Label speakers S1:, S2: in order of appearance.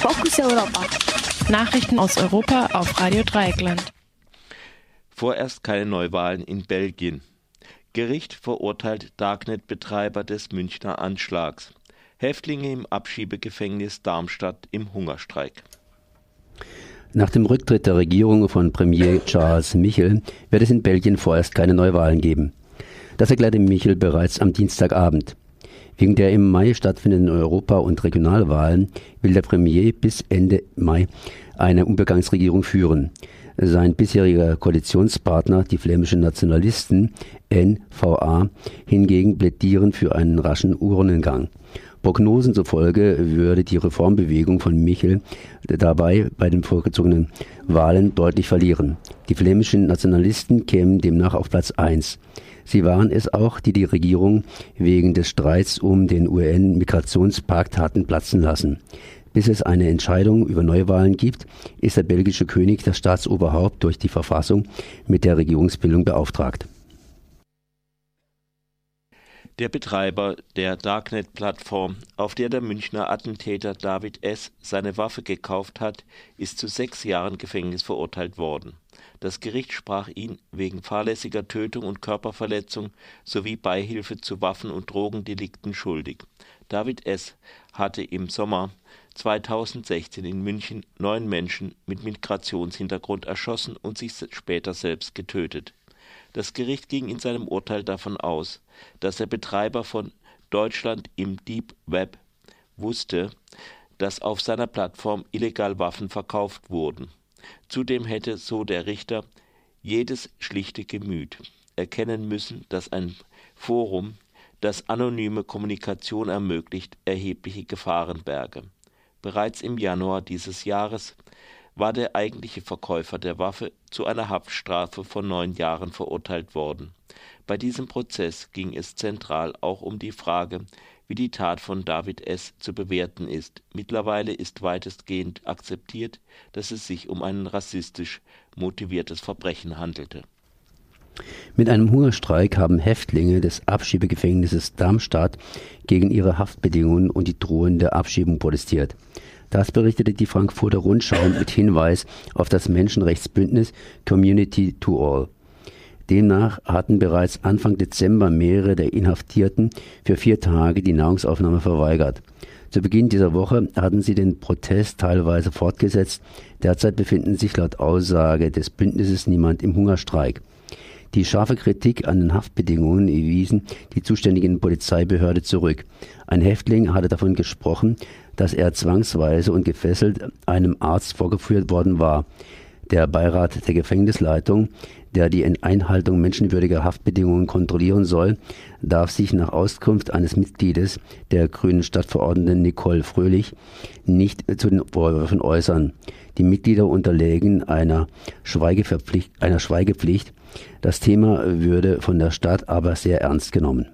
S1: Fokus Europa.
S2: Nachrichten aus Europa auf Radio Dreieckland.
S3: Vorerst keine Neuwahlen in Belgien. Gericht verurteilt Darknet-Betreiber des Münchner Anschlags. Häftlinge im Abschiebegefängnis Darmstadt im Hungerstreik.
S4: Nach dem Rücktritt der Regierung von Premier Charles Michel wird es in Belgien vorerst keine Neuwahlen geben. Das erklärte Michel bereits am Dienstagabend. Wegen der im Mai stattfindenden Europa- und Regionalwahlen will der Premier bis Ende Mai eine Übergangsregierung führen. Sein bisheriger Koalitionspartner, die flämischen Nationalisten NVA, hingegen plädieren für einen raschen Urnengang. Prognosen zufolge würde die Reformbewegung von Michel dabei bei den vorgezogenen Wahlen deutlich verlieren. Die flämischen Nationalisten kämen demnach auf Platz 1. Sie waren es auch, die die Regierung wegen des Streits um den UN-Migrationspakt hatten platzen lassen. Bis es eine Entscheidung über Neuwahlen gibt, ist der belgische König das Staatsoberhaupt durch die Verfassung mit der Regierungsbildung beauftragt.
S3: Der Betreiber der Darknet-Plattform, auf der der Münchner Attentäter David S. seine Waffe gekauft hat, ist zu sechs Jahren Gefängnis verurteilt worden. Das Gericht sprach ihn wegen fahrlässiger Tötung und Körperverletzung sowie Beihilfe zu Waffen- und Drogendelikten schuldig. David S. hatte im Sommer 2016 in München neun Menschen mit Migrationshintergrund erschossen und sich später selbst getötet. Das Gericht ging in seinem Urteil davon aus, dass der Betreiber von Deutschland im Deep Web wusste, dass auf seiner Plattform illegal Waffen verkauft wurden. Zudem hätte, so der Richter, jedes schlichte Gemüt erkennen müssen, dass ein Forum, das anonyme Kommunikation ermöglicht, erhebliche Gefahren berge. Bereits im Januar dieses Jahres war der eigentliche Verkäufer der Waffe zu einer Haftstrafe von neun Jahren verurteilt worden. Bei diesem Prozess ging es zentral auch um die Frage, wie die Tat von David S. zu bewerten ist. Mittlerweile ist weitestgehend akzeptiert, dass es sich um ein rassistisch motiviertes Verbrechen handelte.
S4: Mit einem Hungerstreik haben Häftlinge des Abschiebegefängnisses Darmstadt gegen ihre Haftbedingungen und die drohende Abschiebung protestiert. Das berichtete die Frankfurter Rundschau mit Hinweis auf das Menschenrechtsbündnis Community to All. Demnach hatten bereits Anfang Dezember mehrere der Inhaftierten für vier Tage die Nahrungsaufnahme verweigert. Zu Beginn dieser Woche hatten sie den Protest teilweise fortgesetzt. Derzeit befinden sich laut Aussage des Bündnisses niemand im Hungerstreik. Die scharfe Kritik an den Haftbedingungen wiesen die zuständigen Polizeibehörde zurück. Ein Häftling hatte davon gesprochen, dass er zwangsweise und gefesselt einem Arzt vorgeführt worden war. Der Beirat der Gefängnisleitung, der die Einhaltung menschenwürdiger Haftbedingungen kontrollieren soll, darf sich nach Auskunft eines Mitgliedes der grünen Stadtverordneten Nicole Fröhlich nicht zu den Vorwürfen äußern. Die Mitglieder unterlägen einer, einer Schweigepflicht. Das Thema würde von der Stadt aber sehr ernst genommen.